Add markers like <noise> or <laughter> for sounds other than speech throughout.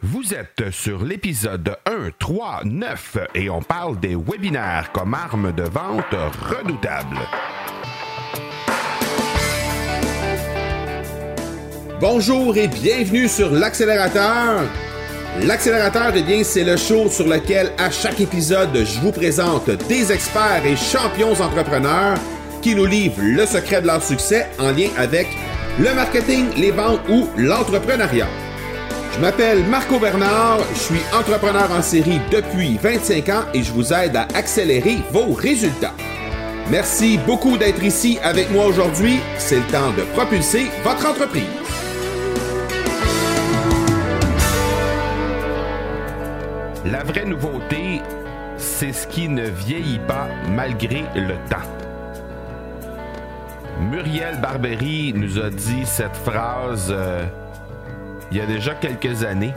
Vous êtes sur l'épisode 1, 3, 9 et on parle des webinaires comme arme de vente redoutable. Bonjour et bienvenue sur l'accélérateur. L'accélérateur, eh bien, c'est le show sur lequel à chaque épisode, je vous présente des experts et champions entrepreneurs qui nous livrent le secret de leur succès en lien avec le marketing, les ventes ou l'entrepreneuriat. Je m'appelle Marco Bernard, je suis entrepreneur en série depuis 25 ans et je vous aide à accélérer vos résultats. Merci beaucoup d'être ici avec moi aujourd'hui. C'est le temps de propulser votre entreprise. La vraie nouveauté, c'est ce qui ne vieillit pas malgré le temps. Muriel Barbery nous a dit cette phrase euh, il y a déjà quelques années.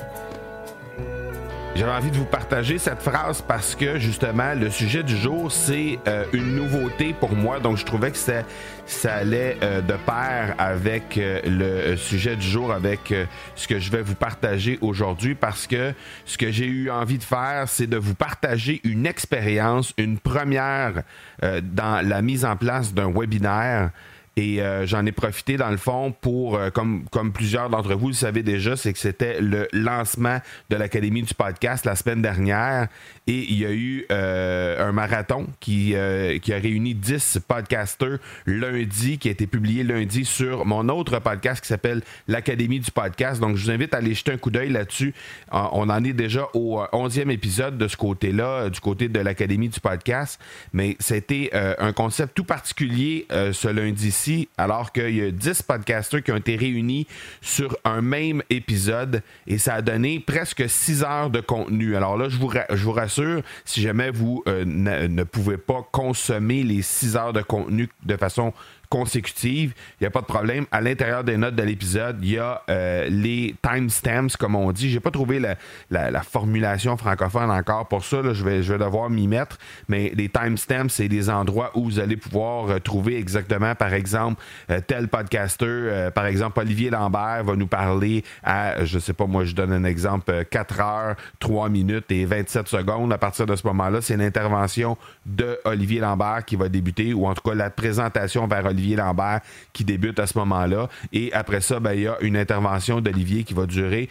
J'avais envie de vous partager cette phrase parce que justement le sujet du jour c'est euh, une nouveauté pour moi donc je trouvais que ça, ça allait euh, de pair avec euh, le sujet du jour avec ce que je vais vous partager aujourd'hui parce que ce que j'ai eu envie de faire c'est de vous partager une expérience, une première dans la mise en place d'un webinaire et euh, j'en ai profité dans le fond pour, euh, comme, comme plusieurs d'entre vous le savez déjà, c'est que c'était le lancement de l'Académie du podcast la semaine dernière. Et il y a eu euh, un marathon qui, qui a réuni 10 podcasters lundi, qui a été publié lundi sur mon autre podcast qui s'appelle l'Académie du podcast. Donc je vous invite à aller jeter un coup d'œil là-dessus. on en est déjà au 11e épisode de ce côté-là, du côté de l'Académie du podcast. Mais c'était un concept tout particulier ce alors qu'il y a 10 podcasters qui ont été réunis sur un même épisode et ça a donné presque 6 heures de contenu. Alors là, je vous, je vous rassure, si jamais vous euh, ne, pouvez pas consommer les 6 heures de contenu de façon consécutive, il n'y a pas de problème. À l'intérieur des notes de l'épisode, il y a euh, les timestamps, comme on dit. J'ai pas trouvé la, formulation francophone encore pour ça. je, vais, je vais devoir m'y mettre. Mais les timestamps, c'est des endroits où vous allez pouvoir euh, trouver exactement, par exemple, euh, tel podcaster, par exemple, Olivier Lambert va nous parler à, je sais pas, moi, je donne un exemple, 4 heures, 3 minutes et 27 secondes. À partir de ce moment-là, c'est l'intervention de Olivier Lambert qui va débuter, ou en tout cas la présentation vers Olivier Lambert qui débute à ce moment-là. Et après ça, ben, il y a une intervention d'Olivier qui va durer.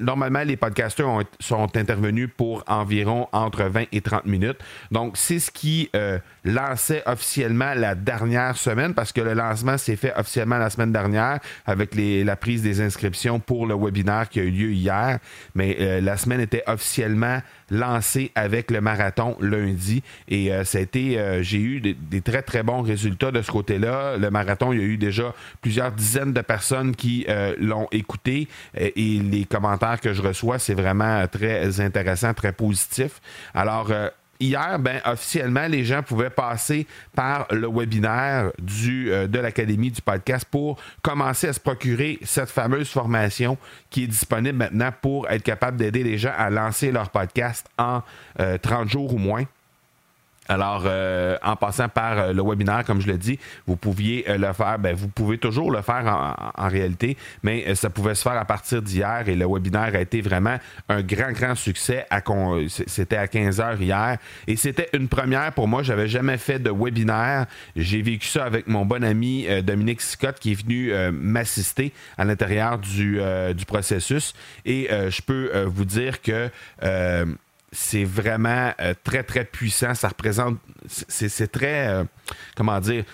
Normalement, les podcasters sont intervenus pour environ entre 20 et 30 minutes. Donc, c'est ce qui euh, lançait officiellement la dernière semaine parce que le lancement s'est fait officiellement la semaine dernière avec la prise des inscriptions pour le webinaire qui a eu lieu hier. Mais euh, la semaine était officiellement lancé avec le marathon lundi. Euh, a été, euh, j'ai eu des, très très bons résultats de ce côté-là. Le marathon, il y a eu déjà plusieurs dizaines de personnes qui euh, l'ont écouté et, et les commentaires que je reçois, c'est vraiment très intéressant, très positif. Alors, hier, ben, officiellement, les gens pouvaient passer par le webinaire euh, de l'Académie du podcast pour commencer à se procurer cette fameuse formation qui est disponible maintenant pour être capable d'aider les gens à lancer leur podcast en 30 euh, jours ou moins. Alors, euh, en passant par euh, le webinaire, comme je l'ai dit, vous pouviez euh, le faire. Ben, vous pouvez toujours le faire en, réalité, mais ça pouvait se faire à partir d'hier et le webinaire a été vraiment un grand, grand succès. C'était à 15 heures hier et c'était une première pour moi. J'avais jamais fait de webinaire. J'ai vécu ça avec mon bon ami Dominique Scott qui est venu m'assister à l'intérieur du, du, processus et je peux vous dire que c'est vraiment euh, très, très puissant. Ça représente. C'est très. Euh, comment dire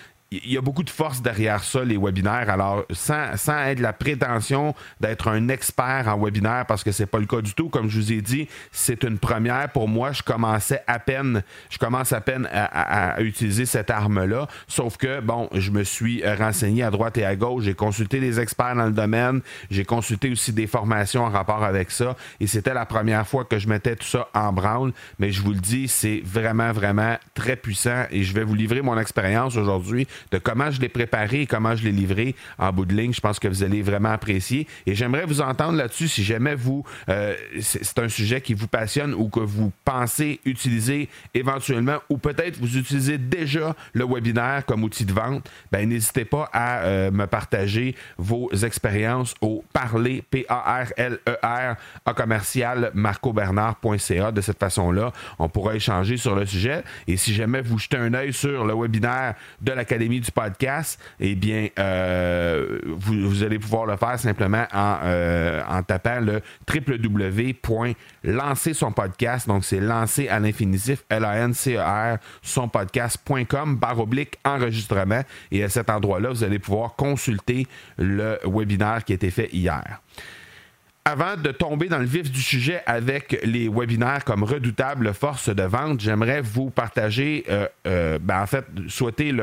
il y a beaucoup de force derrière ça, les webinaires. Alors, sans, sans être la prétention d'être un expert en webinaire, parce que c'est pas le cas du tout, comme je vous ai dit, c'est une première pour moi. Je commençais à peine, je commence à peine à, utiliser cette arme-là. Sauf que, bon, je me suis renseigné à droite et à gauche. J'ai consulté des experts dans le domaine. J'ai consulté aussi des formations en rapport avec ça. Et c'était la première fois que je mettais tout ça en branle. Mais je vous le dis, c'est vraiment, vraiment très puissant. Et je vais vous livrer mon expérience aujourd'hui de comment je l'ai préparé et comment je l'ai livré en bout de ligne. Je pense que vous allez vraiment apprécier. Et j'aimerais vous entendre là-dessus si jamais vous, euh, c'est un sujet qui vous passionne ou que vous pensez utiliser éventuellement ou peut-être vous utilisez déjà le webinaire comme outil de vente. Ben, n'hésitez pas à euh, me partager vos expériences au parler, P-A-R-L-E-R, à commercial marcobernard.ca. De cette façon-là, on pourra échanger sur le sujet. Et si jamais vous jetez un œil sur le webinaire de l'Académie du podcast, eh bien, euh, vous, allez pouvoir le faire simplement en, euh, en tapant le www.lancer son podcast. Donc, c'est lancer à l'infinitif, L-A-N-C-E-R, son podcast.com, barre oblique, enregistrement. Et à cet endroit-là, vous allez pouvoir consulter le webinaire qui a été fait hier avant de tomber dans le vif du sujet avec les webinaires comme redoutable force de vente, j'aimerais vous partager, euh, euh, ben, en fait, souhaiter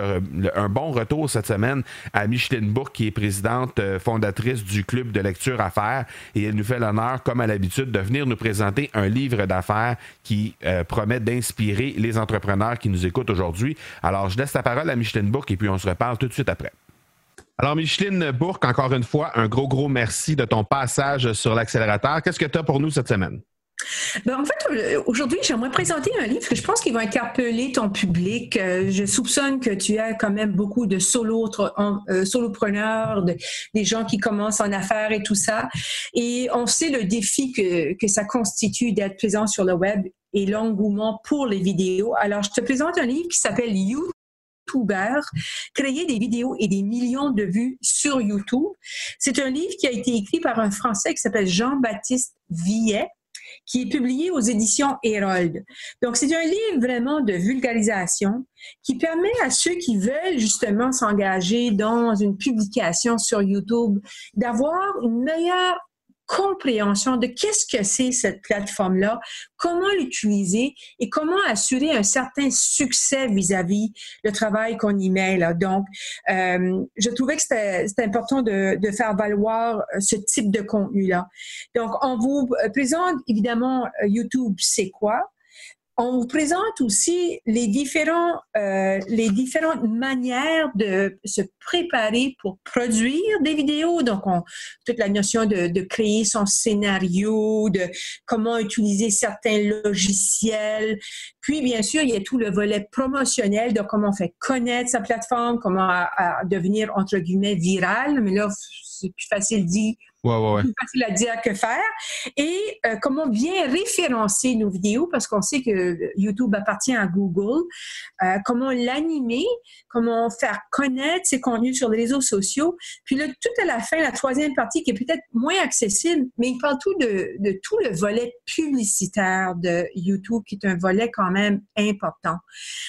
un bon retour cette semaine à Micheline Bourg, qui est présidente euh, fondatrice du club de lecture affaires, et elle nous fait l'honneur, comme à l'habitude, de venir nous présenter un livre d'affaires qui promet d'inspirer les entrepreneurs qui nous écoutent aujourd'hui. Alors, je laisse la parole à Micheline Bourg et puis on se reparle tout de suite après. Alors, Micheline Bourque, encore une fois, un gros, gros merci de ton passage sur l'accélérateur. Qu'est-ce que tu as pour nous cette semaine? Ben, en fait, euh, aujourd'hui, j'aimerais présenter un livre que je pense qu'il va interpeller ton public. Euh, je soupçonne que tu as quand même beaucoup de solo, euh, solopreneurs, des gens qui commencent en affaires et tout ça. Et on sait le défi que, que ça constitue d'être présent sur le web et l'engouement pour les vidéos. Alors, je te présente un livre qui s'appelle You créer des vidéos et des millions de vues sur YouTube. C'est un livre qui a été écrit par un Français qui s'appelle Jean-Baptiste Villet qui est publié aux éditions Hérold. Donc, c'est un livre vraiment de vulgarisation qui permet à ceux qui veulent justement s'engager dans une publication sur YouTube d'avoir une meilleure compréhension de qu'est-ce que c'est cette plateforme-là, comment l'utiliser et comment assurer un certain succès vis-à-vis le travail qu'on y met. Là. Donc, euh, je trouvais que c'était important de, faire valoir euh, ce type de contenu-là. Donc, on vous présente évidemment euh, YouTube, c'est quoi? On vous présente aussi les, différents, euh, les différentes manières de se préparer pour produire des vidéos. Donc, on, toute la notion de, de, créer son scénario, de comment utiliser certains logiciels. Puis, bien sûr, il y a tout le volet promotionnel de comment on fait connaître sa plateforme, comment devenir, entre guillemets, viral. Mais là, c'est plus facile dit Ouais, ouais, Plus facile à dire que faire. Et euh, comment bien référencer nos vidéos, parce qu'on sait que YouTube appartient à Google. Euh, comment l'animer, comment faire connaître ses contenus sur les réseaux sociaux. Puis là, tout à la fin, la troisième partie qui est peut-être moins accessible, mais il parle tout de, de tout le volet publicitaire de YouTube, qui est un volet quand même important.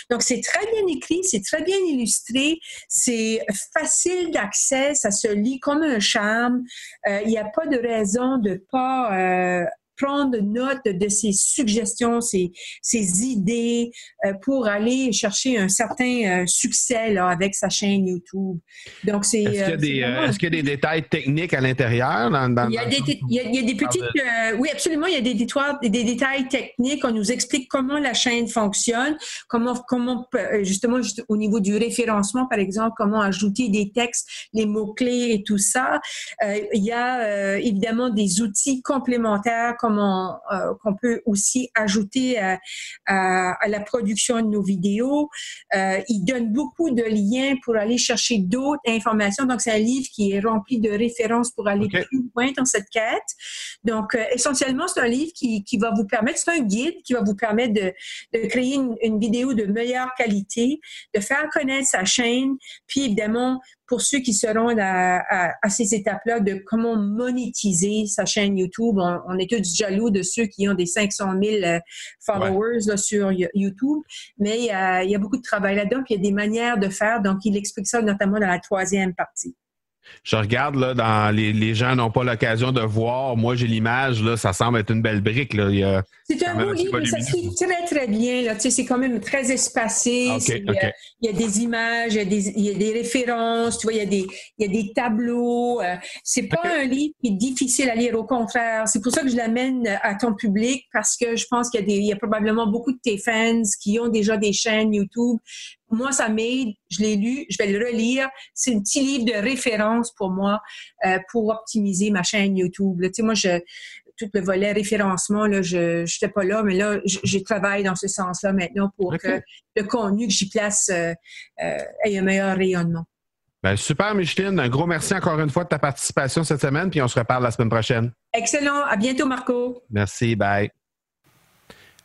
Donc, c'est très bien écrit, c'est très bien illustré, c'est facile d'accès, ça se lit comme un charme. Euh, il n'y a pas de raison de pas euh, prendre note de ces suggestions, ces, ces idées euh, pour aller chercher un certain euh, succès là, avec sa chaîne YouTube. Donc, c'est. Est-ce qu'il y, a des, des détails techniques à l'intérieur? il, y a des, il, y a, des petites. oui, absolument. Il y a des, détails techniques. On nous explique comment la chaîne fonctionne, comment, comment justement, au niveau du référencement, par exemple, comment ajouter des textes, les mots-clés et tout ça. il y a évidemment des outils complémentaires comme euh, qu'on peut aussi ajouter à, la production de nos vidéos. Euh, il donne beaucoup de liens pour aller chercher d'autres informations. Donc, c'est un livre qui est rempli de références pour aller plus loin dans cette quête. Donc, euh, essentiellement, c'est un livre qui, va vous permettre, c'est un guide qui va vous permettre de, créer une, une vidéo de meilleure qualité, de faire connaître sa chaîne, puis évidemment pour ceux qui seront à, ces étapes-là de comment monétiser sa chaîne YouTube. On, est tous jaloux de ceux qui ont des 500 000 euh, followers sur YouTube, mais il y, a, il y a beaucoup de travail là-dedans, puis il y a des manières de faire. Donc, il explique ça notamment dans la troisième partie. Je regarde là, dans les, les gens n'ont pas l'occasion de voir. Moi, j'ai l'image, là, ça semble être une belle brique. Là. c'est un beau livre, ça se lit très, très bien. Là. Tu sais, c'est quand même très espacé. Ah, il, y a, des images, il y a des, il y a des références, tu vois, il y a des, il y a des tableaux. Euh, c'est pas un livre qui est difficile à lire, au contraire. C'est pour ça que je l'amène à ton public parce que je pense qu'il y a, des, il y a probablement beaucoup de tes fans qui ont déjà des chaînes YouTube moi, ça m'aide. Je l'ai lu, je vais le relire. C'est un petit livre de référence pour moi euh, pour optimiser ma chaîne YouTube. Tu sais, moi, je, tout le volet référencement, là, je n'étais pas là, mais là, je, travaille dans ce sens-là maintenant pour que le contenu que j'y place euh, euh, ait un meilleur rayonnement. Ben, super, Micheline. Un gros merci encore une fois de ta participation cette semaine, puis on se reparle la semaine prochaine. Excellent. À bientôt, Marco. Merci. Bye.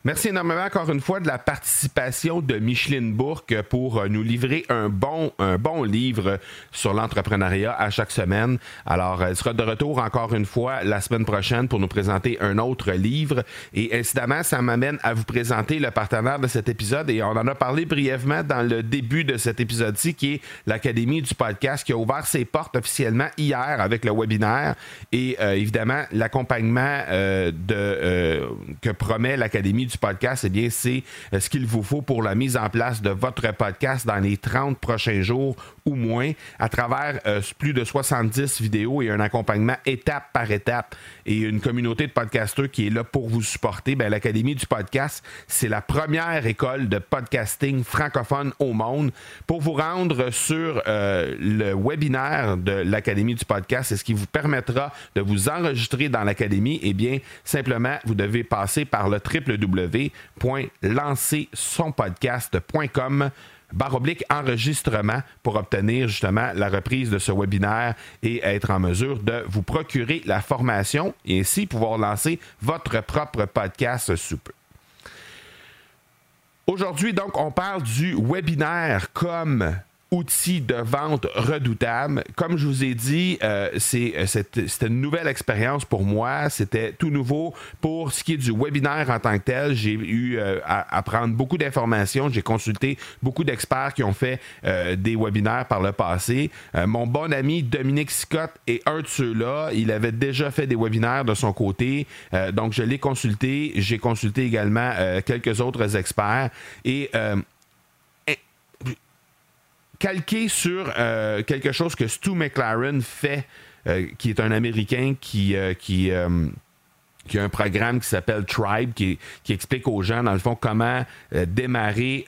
Merci énormément encore une fois de la participation de Micheline Bourque pour euh, nous livrer un bon, un bon livre sur l'entrepreneuriat à chaque semaine. Alors, elle sera de retour encore une fois la semaine prochaine pour nous présenter un autre livre. Et incidemment, ça m'amène à vous présenter le partenaire de cet épisode. Et on en a parlé brièvement dans le début de cet épisode-ci, qui est l'Académie du podcast, qui a ouvert ses portes officiellement hier avec le webinaire. Et euh, évidemment, l'accompagnement euh, que promet l'Académie du podcast, eh bien, c'est euh, ce qu'il vous faut pour la mise en place de votre podcast dans les 30 prochains jours ou moins à travers euh, plus de 70 vidéos et un accompagnement étape par étape et une communauté de podcasteurs qui est là pour vous supporter. Ben, L'Académie du podcast, c'est la première école de podcasting francophone au monde. Pour vous rendre sur euh, le webinaire de l'Académie du podcast, c'est ce qui vous permettra de vous enregistrer dans l'Académie. Eh bien, simplement, vous devez passer par le www.lancersonpodcast.com barre oblique enregistrement pour obtenir justement la reprise de ce webinaire et être en mesure de vous procurer la formation et ainsi pouvoir lancer votre propre podcast sous peu. Aujourd'hui, donc, on parle du webinaire comme outil de vente redoutable. Comme je vous ai dit, euh, euh, c'était une nouvelle expérience pour moi. C'était tout nouveau pour ce qui est du webinaire en tant que tel. J'ai eu euh, à, prendre beaucoup d'informations. J'ai consulté beaucoup d'experts qui ont fait des webinaires par le passé. mon bon ami Dominique Scott est un de ceux-là. Il avait déjà fait des webinaires de son côté. donc, je l'ai consulté. J'ai consulté également quelques autres experts. Et calqué sur euh, quelque chose que Stu McLaren fait, euh, qui est un Américain qui, euh, qui, a un programme qui s'appelle Tribe, qui, explique aux gens, dans le fond, comment démarrer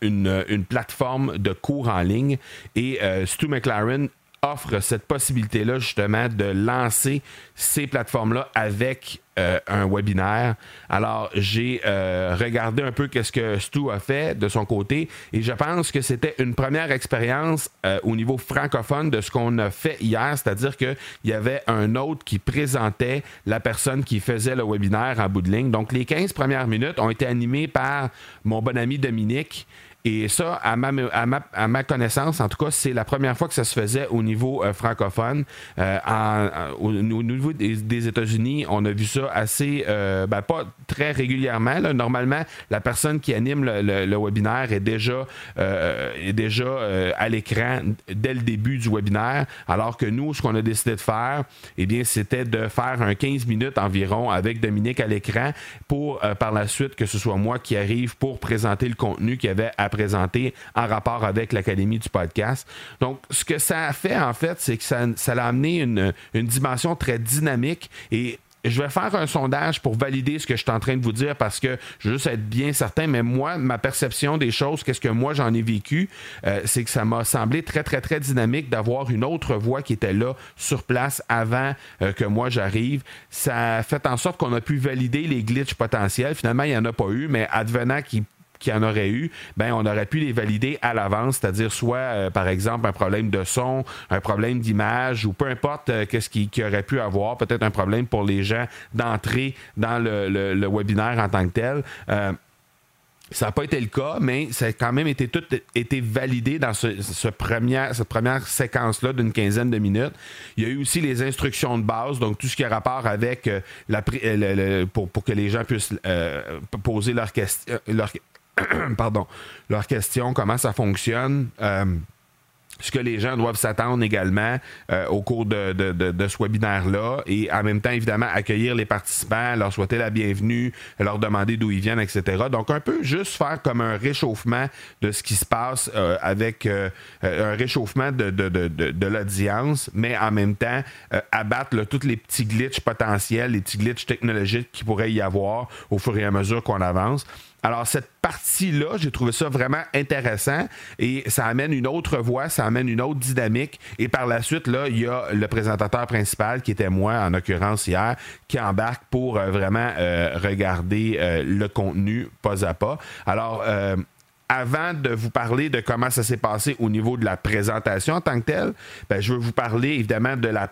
une, une, plateforme de cours en ligne. Et Stu McLaren offre cette possibilité-là, justement, de lancer ces plateformes-là avec euh, un webinaire. Alors, j'ai euh, regardé un peu qu'est-ce que Stu a fait de son côté et je pense que c'était une première expérience euh, au niveau francophone de ce qu'on a fait hier, c'est-à-dire qu'il y avait un autre qui présentait la personne qui faisait le webinaire en bout de ligne. Donc, les 15 premières minutes ont été animées par mon bon ami Dominique et ça, à ma, à ma, connaissance, en tout cas, c'est la première fois que ça se faisait au niveau euh, francophone. Euh, au, niveau des, États-Unis, on a vu ça assez, euh, ben, pas très régulièrement. Normalement, la personne qui anime le, webinaire est déjà, est déjà à l'écran dès le début du webinaire, alors que nous, ce qu'on a décidé de faire, eh bien, c'était de faire un 15 minutes environ avec Dominique à l'écran pour, par la suite, que ce soit moi qui arrive pour présenter le contenu qu'il y avait à présenté en rapport avec l'Académie du podcast. Donc, ce que ça a fait, en fait, c'est que ça, ça a amené une, une dimension très dynamique et je vais faire un sondage pour valider ce que je suis en train de vous dire parce que je veux juste être bien certain, mais moi, ma perception des choses, qu'est-ce que moi j'en ai vécu, euh, c'est que ça m'a semblé très, très, très dynamique d'avoir une autre voix qui était là sur place avant euh, que moi j'arrive. Ça a fait en sorte qu'on a pu valider les glitches potentiels. Finalement, il n'y en a pas eu, mais advenant qu'il qu'il y en aurait eu, ben on aurait pu les valider à l'avance, c'est-à-dire soit euh, par exemple un problème de son, un problème d'image ou peu importe euh, qu'est-ce qui, aurait pu avoir, peut-être un problème pour les gens d'entrer dans le, webinaire en tant que tel. Euh, ça n'a pas été le cas, mais ça a quand même été tout été validé dans ce, cette première séquence-là d'une quinzaine de minutes. Il y a eu aussi les instructions de base, donc tout ce qui a rapport avec la, pour, que les gens puissent poser leurs questions. <clears throat> pardon, leur question, comment ça fonctionne. Euh, ce que les gens doivent s'attendre également euh, au cours de, ce webinaire-là et en même temps, évidemment, accueillir les participants, leur souhaiter la bienvenue, leur demander d'où ils viennent, etc. Donc, un peu juste faire comme un réchauffement de ce qui se passe euh, avec un réchauffement de, l'audience, mais en même temps, abattre tous les petits glitches potentiels, les petits glitches technologiques qui pourraient y avoir au fur et à mesure qu'on avance. Alors, cette partie-là, j'ai trouvé ça vraiment intéressant et ça amène une autre voix, ça amène une autre dynamique. Et par la suite, là, il y a le présentateur principal, qui était moi, en l'occurrence hier, qui embarque pour euh, vraiment euh, regarder euh, le contenu pas à pas. Alors, avant de vous parler de comment ça s'est passé au niveau de la présentation en tant que telle, ben, je veux vous parler évidemment de la,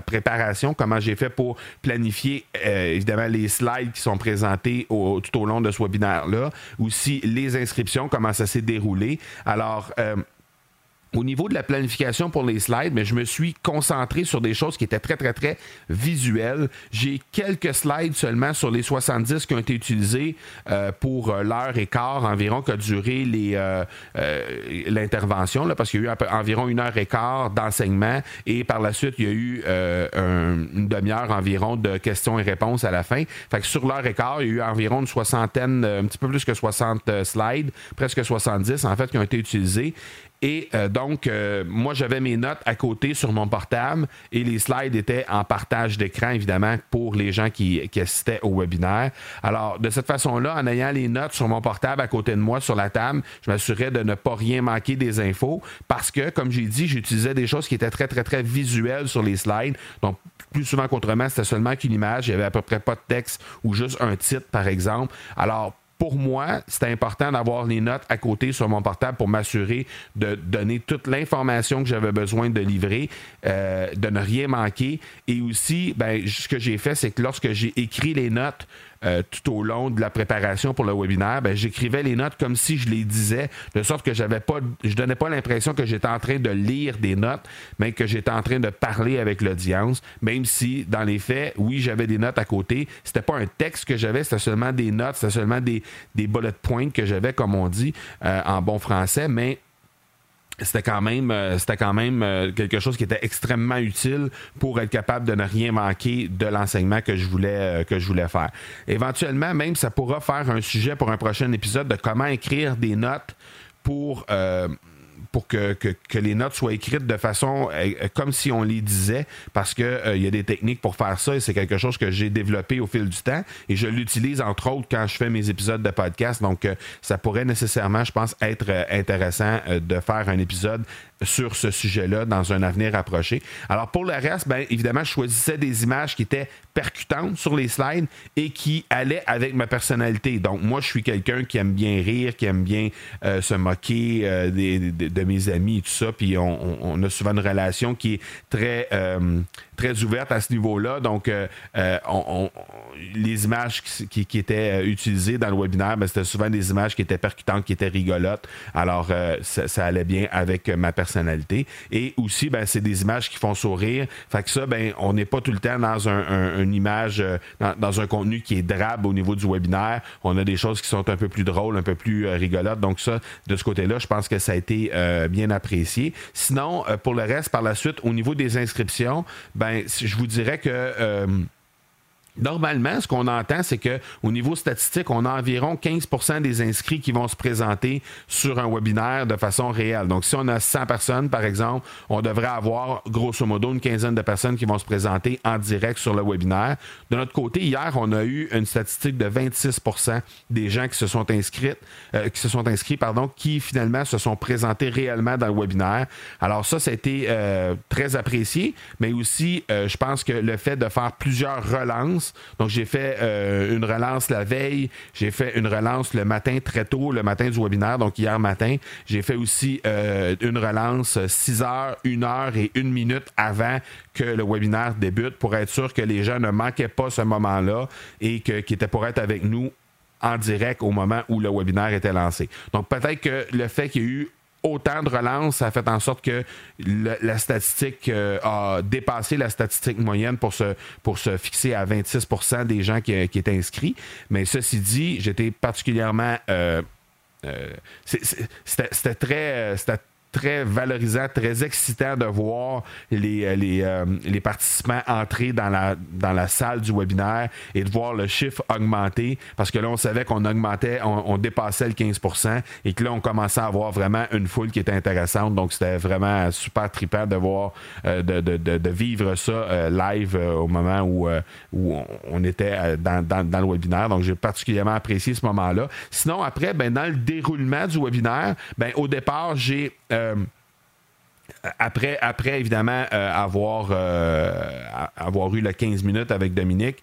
préparation, comment j'ai fait pour planifier euh, évidemment les slides qui sont présentés tout au long de ce webinaire-là, aussi les inscriptions, comment ça s'est déroulé. Alors, euh, au niveau de la planification pour les slides, mais je me suis concentré sur des choses qui étaient très, très, très visuelles. J'ai quelques slides seulement sur les 70 qui ont été utilisés euh, pour euh, l'heure et quart environ qu'a duré euh, l'intervention, parce qu'il y a eu environ une heure et quart d'enseignement et par la suite, il y a eu une demi-heure environ de questions et réponses à la fin. Fait que sur l'heure et quart, il y a eu environ une soixantaine, un petit peu plus que 60 slides, presque 70 en fait, qui ont été utilisés. Et euh, donc, euh, moi, j'avais mes notes à côté sur mon portable et les slides étaient en partage d'écran, évidemment, pour les gens qui, assistaient au webinaire. Alors, de cette façon-là, en ayant les notes sur mon portable à côté de moi sur la table, je m'assurais de ne pas rien manquer des infos parce que, comme j'ai dit, j'utilisais des choses qui étaient très, très, très visuelles sur les slides. Donc, plus souvent qu'autrement, c'était seulement qu'une image. Il n'y avait à peu près pas de texte ou juste un titre, par exemple. Alors, pour moi, c'était important d'avoir les notes à côté sur mon portable pour m'assurer de donner toute l'information que j'avais besoin de livrer, euh, de ne rien manquer. Et aussi, ben, ce que j'ai fait, c'est que lorsque j'ai écrit les notes euh, tout au long de la préparation pour le webinaire, ben, j'écrivais les notes comme si je les disais, de sorte que j'avais pas, je donnais pas l'impression que j'étais en train de lire des notes, mais que j'étais en train de parler avec l'audience, même si dans les faits, oui, j'avais des notes à côté. C'était pas un texte que j'avais, c'était seulement des notes, c'était seulement des, des bullet points que j'avais, comme on dit euh, en bon français, mais c'était quand même, euh, c'était quand même euh, quelque chose qui était extrêmement utile pour être capable de ne rien manquer de l'enseignement que je voulais euh, que je voulais faire. Éventuellement, même ça pourra faire un sujet pour un prochain épisode de comment écrire des notes pour pour que, les notes soient écrites de façon comme si on les disait, parce qu'il il y a des techniques pour faire ça et c'est quelque chose que j'ai développé au fil du temps et je l'utilise entre autres quand je fais mes épisodes de podcast. Donc, ça pourrait nécessairement, je pense, être intéressant de faire un épisode sur ce sujet-là dans un avenir approché. Alors pour le reste, bien évidemment, je choisissais des images qui étaient percutantes sur les slides et qui allaient avec ma personnalité. Donc moi, je suis quelqu'un qui aime bien rire, qui aime bien euh, se moquer euh, de mes amis et tout ça. Puis on, a souvent une relation qui est très, euh, très ouverte à ce niveau-là. Donc les images qui, étaient utilisées dans le webinaire, ben, c'était souvent des images qui étaient percutantes, qui étaient rigolotes. Alors ça, ça allait bien avec ma personnalité Et aussi, ben, c'est des images qui font sourire. Fait que ça, ben, on n'est pas tout le temps dans un, une image, euh, dans, un contenu qui est drabe au niveau du webinaire. On a des choses qui sont un peu plus drôles, un peu plus euh, rigolotes. Donc ça, de ce côté-là, je pense que ça a été euh, bien apprécié. Sinon, pour le reste, par la suite, au niveau des inscriptions, ben, je vous dirais que Normalement, ce qu'on entend, c'est qu'au niveau statistique, on a environ 15% des inscrits qui vont se présenter sur un webinaire de façon réelle. Donc, si on a 100 personnes, par exemple, on devrait avoir grosso modo une quinzaine de personnes qui vont se présenter en direct sur le webinaire. De notre côté, hier, on a eu une statistique de 26% des gens qui se sont inscrits, euh, qui se sont inscrits, pardon, qui finalement se sont présentés réellement dans le webinaire. Alors ça, ça a été euh, très apprécié, mais aussi, euh, je pense que le fait de faire plusieurs relances donc, j'ai fait euh, une relance la veille, j'ai fait une relance le matin très tôt, le matin du webinaire, donc hier matin. J'ai fait aussi euh, une relance 6 heures, 1 heure et 1 minute avant que le webinaire débute pour être sûr que les gens ne manquaient pas ce moment-là et qu'ils étaient pour être avec nous en direct au moment où le webinaire était lancé. Donc peut-être que le fait qu'il y ait eu autant de relances, ça a fait en sorte que la statistique euh, a dépassé la statistique moyenne pour se, pour se fixer à 26% des gens qui, étaient inscrits. Mais ceci dit, j'étais particulièrement... Euh, euh, c'était très très valorisant, très excitant de voir les, les, les participants entrer dans la, dans la salle du webinaire et de voir le chiffre augmenter parce que là, on savait qu'on augmentait, on, dépassait le 15% et que là, on commençait à avoir vraiment une foule qui était intéressante. Donc, c'était vraiment super trippant de voir, de, de, de, vivre ça live au moment où, où on était dans, dans, dans le webinaire. Donc, j'ai particulièrement apprécié ce moment-là. Sinon, après, ben, dans le déroulement du webinaire, ben, au départ, j'ai. Euh, après, après, évidemment, euh, avoir, euh, avoir eu le 15 minutes avec Dominique,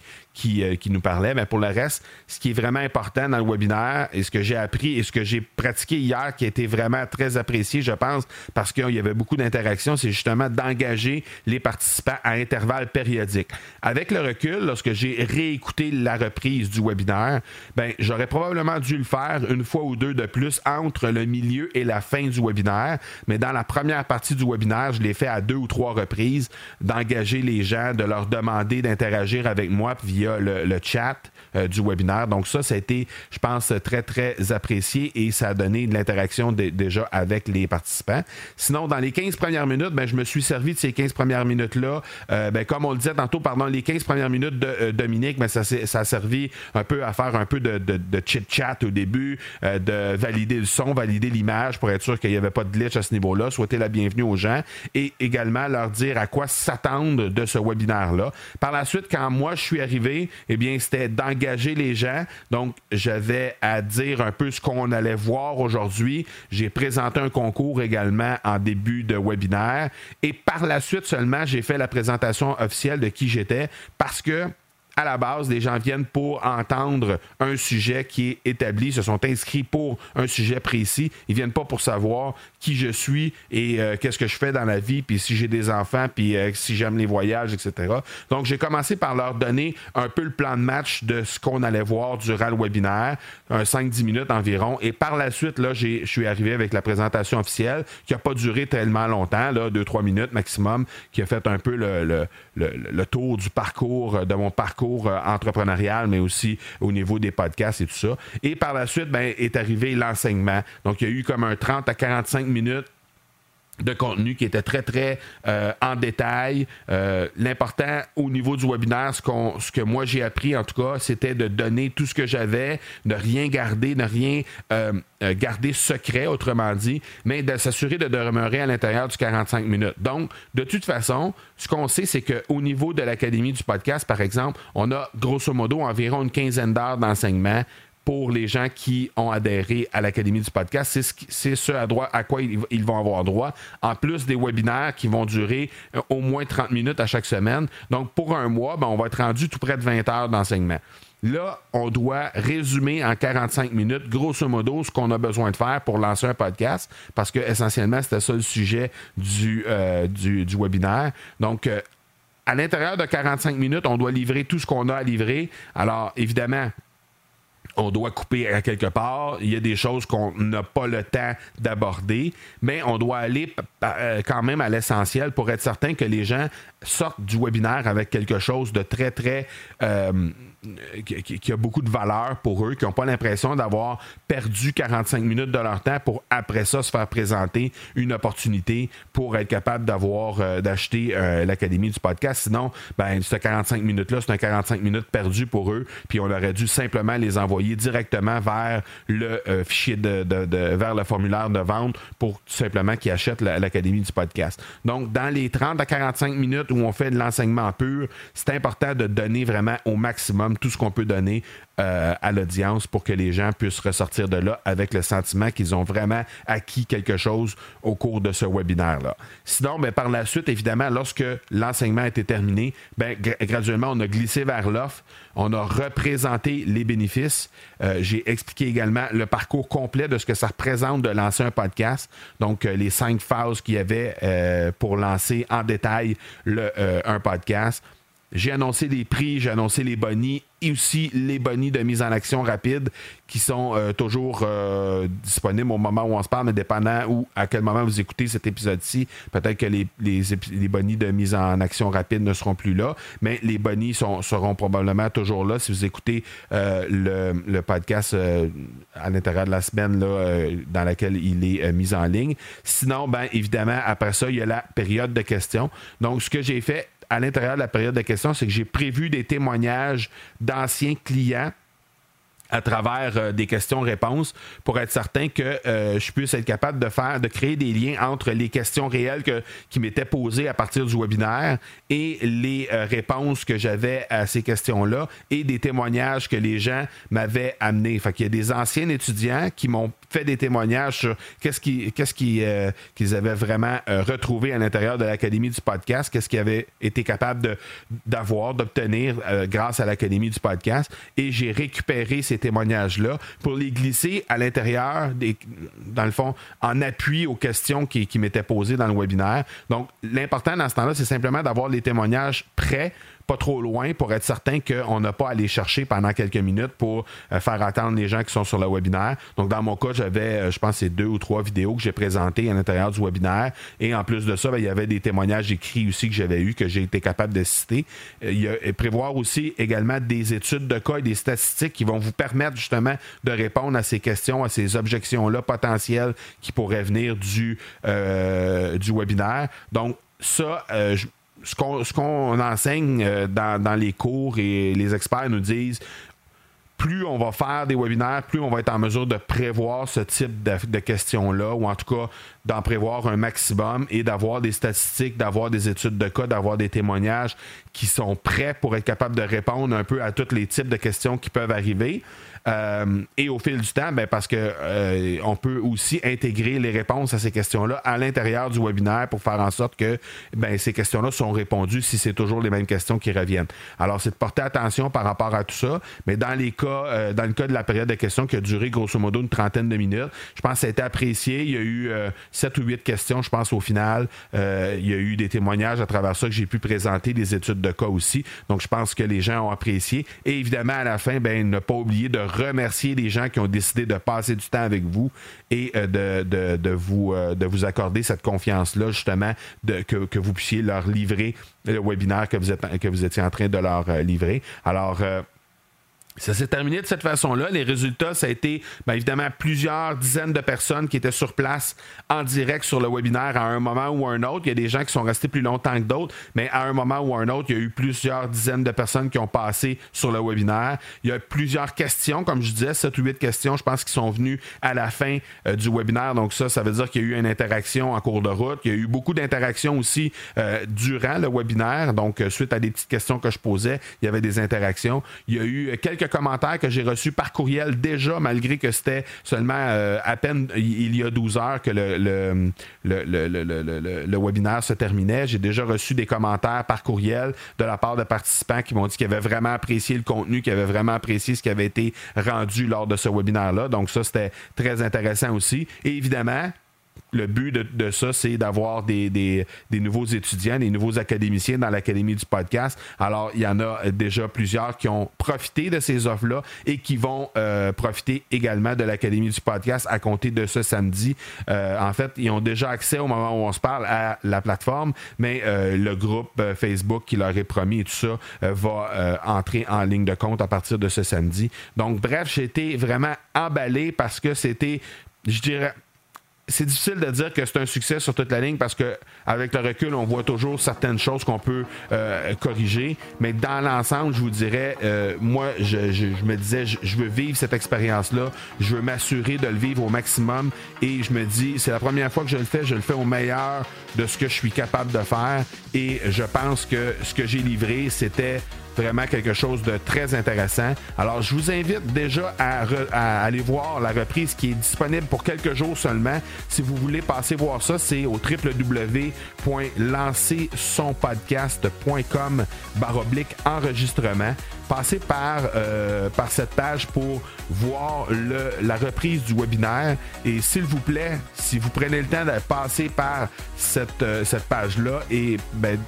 euh, qui, nous parlait. Mais pour le reste, ce qui est vraiment important dans le webinaire et ce que j'ai appris et ce que j'ai pratiqué hier qui a été vraiment très apprécié, je pense, parce qu'il y avait beaucoup d'interactions, c'est justement d'engager les participants à intervalles périodiques. Avec le recul, lorsque j'ai réécouté la reprise du webinaire, ben, j'aurais probablement dû le faire une fois ou deux de plus entre le milieu et la fin du webinaire. Mais dans la première partie du webinaire, je l'ai fait à deux ou trois reprises, d'engager les gens, de leur demander d'interagir avec moi via le, chat euh, du webinaire. Donc ça, ça a été, je pense, très, très apprécié et ça a donné de l'interaction déjà avec les participants. Sinon, dans les 15 premières minutes, ben, je me suis servi de ces 15 premières minutes-là. Euh, ben, comme on le disait tantôt, pardon, les 15 premières minutes de euh, Dominique, ben, ça, ça, a servi un peu à faire un peu de, chit-chat au début, de valider le son, valider l'image pour être sûr qu'il n'y avait pas de glitch à ce niveau-là, souhaiter la bienvenue aux gens et également leur dire à quoi s'attendre de ce webinaire-là. Par la suite, quand moi je suis arrivé, eh bien, c'était d'engager les gens. Donc, j'avais à dire un peu ce qu'on allait voir aujourd'hui. J'ai présenté un concours également en début de webinaire. Et par la suite seulement, j'ai fait la présentation officielle de qui j'étais parce que à la base, les gens viennent pour entendre un sujet qui est établi, se sont inscrits pour un sujet précis. Ils viennent pas pour savoir qui je suis et euh, qu'est-ce que je fais dans la vie, puis si j'ai des enfants, puis euh, si j'aime les voyages, etc. Donc, j'ai commencé par leur donner un peu le plan de match de ce qu'on allait voir durant le webinaire, un 5-10 minutes environ. Et par la suite, là, je suis arrivé avec la présentation officielle qui n'a pas duré tellement longtemps, là, 2-3 minutes maximum, qui a fait un peu le, le tour du parcours, de mon parcours euh, entrepreneurial, mais aussi au niveau des podcasts et tout ça. Et par la suite, ben, est arrivé l'enseignement. Donc, il y a eu comme un 30 à 45 minutes de contenu qui était très, très euh, en détail. Euh, l'important au niveau du webinaire, ce, ce que moi j'ai appris en tout cas, c'était de donner tout ce que j'avais, de rien garder, de rien euh, garder secret, autrement dit, mais de s'assurer de demeurer à l'intérieur du 45 minutes. Donc, de toute façon, ce qu'on sait, c'est qu'au niveau de l'Académie du podcast, par exemple, on a grosso modo environ une quinzaine d'heures d'enseignement pour les gens qui ont adhéré à l'Académie du podcast. C'est ce, à, quoi ils, vont avoir droit, en plus des webinaires qui vont durer euh, au moins 30 minutes à chaque semaine. Donc, pour un mois, ben, on va être rendu tout près de 20 heures d'enseignement. Là, on doit résumer en 45 minutes, grosso modo, ce qu'on a besoin de faire pour lancer un podcast, parce que essentiellement, c'était ça le sujet du, euh, du, webinaire. Donc, euh, à l'intérieur de 45 minutes, on doit livrer tout ce qu'on a à livrer. Alors, évidemment, on doit couper à quelque part. Il y a des choses qu'on n'a pas le temps d'aborder, mais on doit aller euh, quand même à l'essentiel pour être certain que les gens sortent du webinaire avec quelque chose de très, très... Euh, qui, a beaucoup de valeur pour eux, qui n'ont pas l'impression d'avoir perdu 45 minutes de leur temps pour après ça se faire présenter une opportunité pour être capable d'avoir euh, d'acheter l'académie du podcast. Sinon, ben ce 45 minutes là, c'est un 45 minutes perdu pour eux, puis on aurait dû simplement les envoyer directement vers le euh, fichier de, vers le formulaire de vente pour tout simplement qu'ils achètent l'académie du podcast. Donc dans les 30 à 45 minutes où on fait de l'enseignement pur, c'est important de donner vraiment au maximum tout ce qu'on peut donner euh, à l'audience pour que les gens puissent ressortir de là avec le sentiment qu'ils ont vraiment acquis quelque chose au cours de ce webinaire-là. Sinon, ben, par la suite, évidemment, lorsque l'enseignement a été terminé, ben, graduellement, on a glissé vers l'offre, on a représenté les bénéfices. Euh, j'ai expliqué également le parcours complet de ce que ça représente de lancer un podcast, donc euh, les cinq phases qu'il y avait pour lancer en détail un podcast. J'ai annoncé les prix, j'ai annoncé les bonnies et aussi les bonnies de mise en action rapide qui sont euh, toujours euh, disponibles au moment où on se parle, mais dépendant ou à quel moment vous écoutez cet épisode-ci, peut-être que les, les, bonnies de mise en action rapide ne seront plus là, mais les bonnies seront probablement toujours là si vous écoutez euh, le, le, podcast à l'intérieur de la semaine là, dans laquelle il est mis en ligne. Sinon, ben, évidemment, après ça, il y a la période de questions. Donc, ce que j'ai fait à l'intérieur de la période de questions, c'est que j'ai prévu des témoignages d'anciens clients à travers euh, des questions-réponses pour être certain que euh, je puisse être capable de faire, de créer des liens entre les questions réelles que, qui m'étaient posées à partir du webinaire et les euh, réponses que j'avais à ces questions-là et des témoignages que les gens m'avaient amenés. Fait qu'il y a des anciens étudiants qui m'ont fait des témoignages sur qu'est-ce qu'ils avaient vraiment retrouvé à l'intérieur de l'Académie du podcast, qu'est-ce qu'ils avaient été capables d'avoir, d'obtenir grâce à l'Académie du podcast. Et j'ai récupéré ces témoignages-là pour les glisser à l'intérieur, dans le fond, en appui aux questions qui, qui m'étaient posées dans le webinaire. Donc, l'important dans ce temps-là, c'est simplement d'avoir les témoignages prêts pas trop loin pour être certain qu'on n'a pas à aller chercher pendant quelques minutes pour euh, faire attendre les gens qui sont sur le webinaire. Donc, dans mon cas, j'avais, euh, je pense, c'est deux ou trois vidéos que j'ai présentées à l'intérieur du webinaire. Et en plus de ça, ben, il y avait des témoignages écrits aussi que j'avais eu, que j'ai été capable de citer. Euh, il y a, prévoir aussi également des études de cas et des statistiques qui vont vous permettre justement de répondre à ces questions, à ces objections-là potentielles qui pourraient venir du, du webinaire. Donc, ça, je ce qu'on enseigne euh, dans, les cours et les experts nous disent plus on va faire des webinaires, plus on va être en mesure de prévoir ce type de, questions-là, ou en tout cas d'en prévoir un maximum et d'avoir des statistiques, d'avoir des études de cas, d'avoir des témoignages qui sont prêts pour être capables de répondre un peu à tous les types de questions qui peuvent arriver. Euh, et au fil du temps, ben, parce que euh, on peut aussi intégrer les réponses à ces questions-là à l'intérieur du webinaire pour faire en sorte que ben, ces questions-là sont répondues si c'est toujours les mêmes questions qui reviennent. Alors, c'est de porter attention par rapport à tout ça, mais dans les cas, euh, dans le cas de la période de questions qui a duré grosso modo une trentaine de minutes, je pense que ça a été apprécié. Il y a eu sept ou huit questions, je pense, au final. il y a eu des témoignages à travers ça que j'ai pu présenter, des études de cas aussi. Donc, je pense que les gens ont apprécié. Et évidemment, à la fin, ben, ne pas oublier de remercier les gens qui ont décidé de passer du temps avec vous et euh, de, de, vous, euh, de vous accorder cette confiance-là, justement, de, que, que, vous puissiez leur livrer le webinaire que vous, êtes, que vous étiez en train de leur euh, livrer. Alors, ça s'est terminé de cette façon-là. Les résultats, ça a été bien évidemment plusieurs dizaines de personnes qui étaient sur place en direct sur le webinaire à un moment ou un autre. Il y a des gens qui sont restés plus longtemps que d'autres, mais à un moment ou un autre, il y a eu plusieurs dizaines de personnes qui ont passé sur le webinaire. Il y a plusieurs questions, comme je disais, 7 ou 8 questions, je pense, qui sont venues à la fin euh, du webinaire. Donc ça, ça veut dire qu'il y a eu une interaction en cours de route. Il y a eu beaucoup d'interactions aussi euh, durant le webinaire. Donc, euh, suite à des petites questions que je posais, il y avait des interactions. Il y a eu quelques commentaires que j'ai reçus par courriel déjà, malgré que c'était seulement euh, à peine il y a 12 heures que le, le, le, le webinaire se terminait. J'ai déjà reçu des commentaires par courriel de la part de participants qui m'ont dit qu'ils avaient vraiment apprécié le contenu, qu'ils avaient vraiment apprécié ce qui avait été rendu lors de ce webinaire-là. Donc ça, c'était très intéressant aussi. Et évidemment, le but de, ça, c'est d'avoir des, nouveaux étudiants, des nouveaux académiciens dans l'Académie du podcast. Alors, il y en a déjà plusieurs qui ont profité de ces offres-là et qui vont euh, profiter également de l'Académie du podcast à compter de ce samedi. Euh, en fait, ils ont déjà accès au moment où on se parle à la plateforme, mais euh, le groupe Facebook qui leur est promis et tout ça va entrer en ligne de compte à partir de ce samedi. Donc, bref, j'ai été vraiment emballé parce que c'était je dirais, c'est difficile de dire que c'est un succès sur toute la ligne parce que avec le recul, on voit toujours certaines choses qu'on peut euh, corriger. Mais dans l'ensemble, je vous dirais, euh, moi, je, me disais, je, veux vivre cette expérience-là. Je veux m'assurer de le vivre au maximum. Et je me dis, c'est la première fois que je le fais, je le fais au meilleur de ce que je suis capable de faire. Et je pense que ce que j'ai livré, c'était vraiment quelque chose de très intéressant. Alors, je vous invite déjà à, aller voir la reprise qui est disponible pour quelques jours seulement. Si vous voulez passer voir ça, c'est au www.lancersonpodcast.com baroblique enregistrement. Passez par, euh, par cette page pour voir la reprise du webinaire. Et s'il vous plaît, si vous prenez le temps de passer par cette, euh, cette page-là et ben,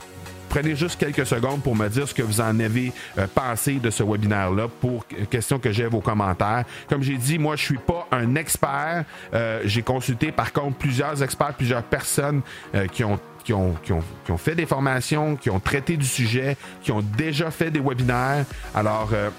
prenez juste quelques secondes pour me dire ce que vous en avez pensé de ce webinaire-là pour question que j'ai vos commentaires. Comme j'ai dit, moi, je suis pas un expert. j'ai consulté, par contre, plusieurs experts, plusieurs personnes qui ont qui ont, qui, ont, qui ont, fait des formations, qui ont traité du sujet, qui ont déjà fait des webinaires. Alors, euh,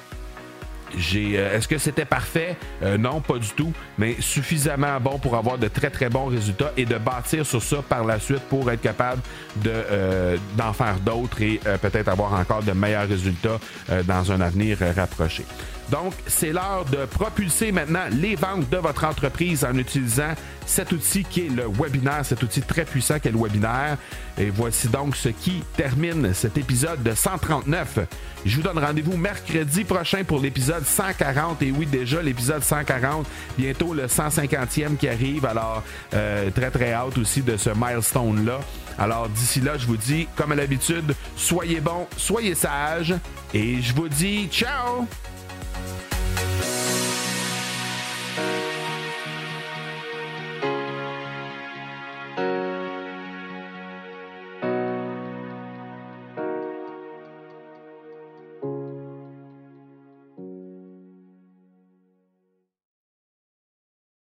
est-ce que c'était parfait? Euh, non, pas du tout, mais suffisamment bon pour avoir de très très bons résultats et de bâtir sur ça par la suite pour être capable de, euh, d'en faire d'autres et peut-être avoir encore de meilleurs résultats dans un avenir rapproché. Donc, c'est l'heure de propulser maintenant les ventes de votre entreprise en utilisant cet outil qui est le webinaire, cet outil très puissant qui est le webinaire. Et voici donc ce qui termine cet épisode de 139. Je vous donne rendez-vous mercredi prochain pour l'épisode 140. Et oui, déjà l'épisode 140, bientôt le 150e qui arrive. Alors, euh, très très hâte aussi de ce milestone-là. Alors, d'ici là, je vous dis, comme à l'habitude, soyez bons, soyez sages. Et je vous dis ciao!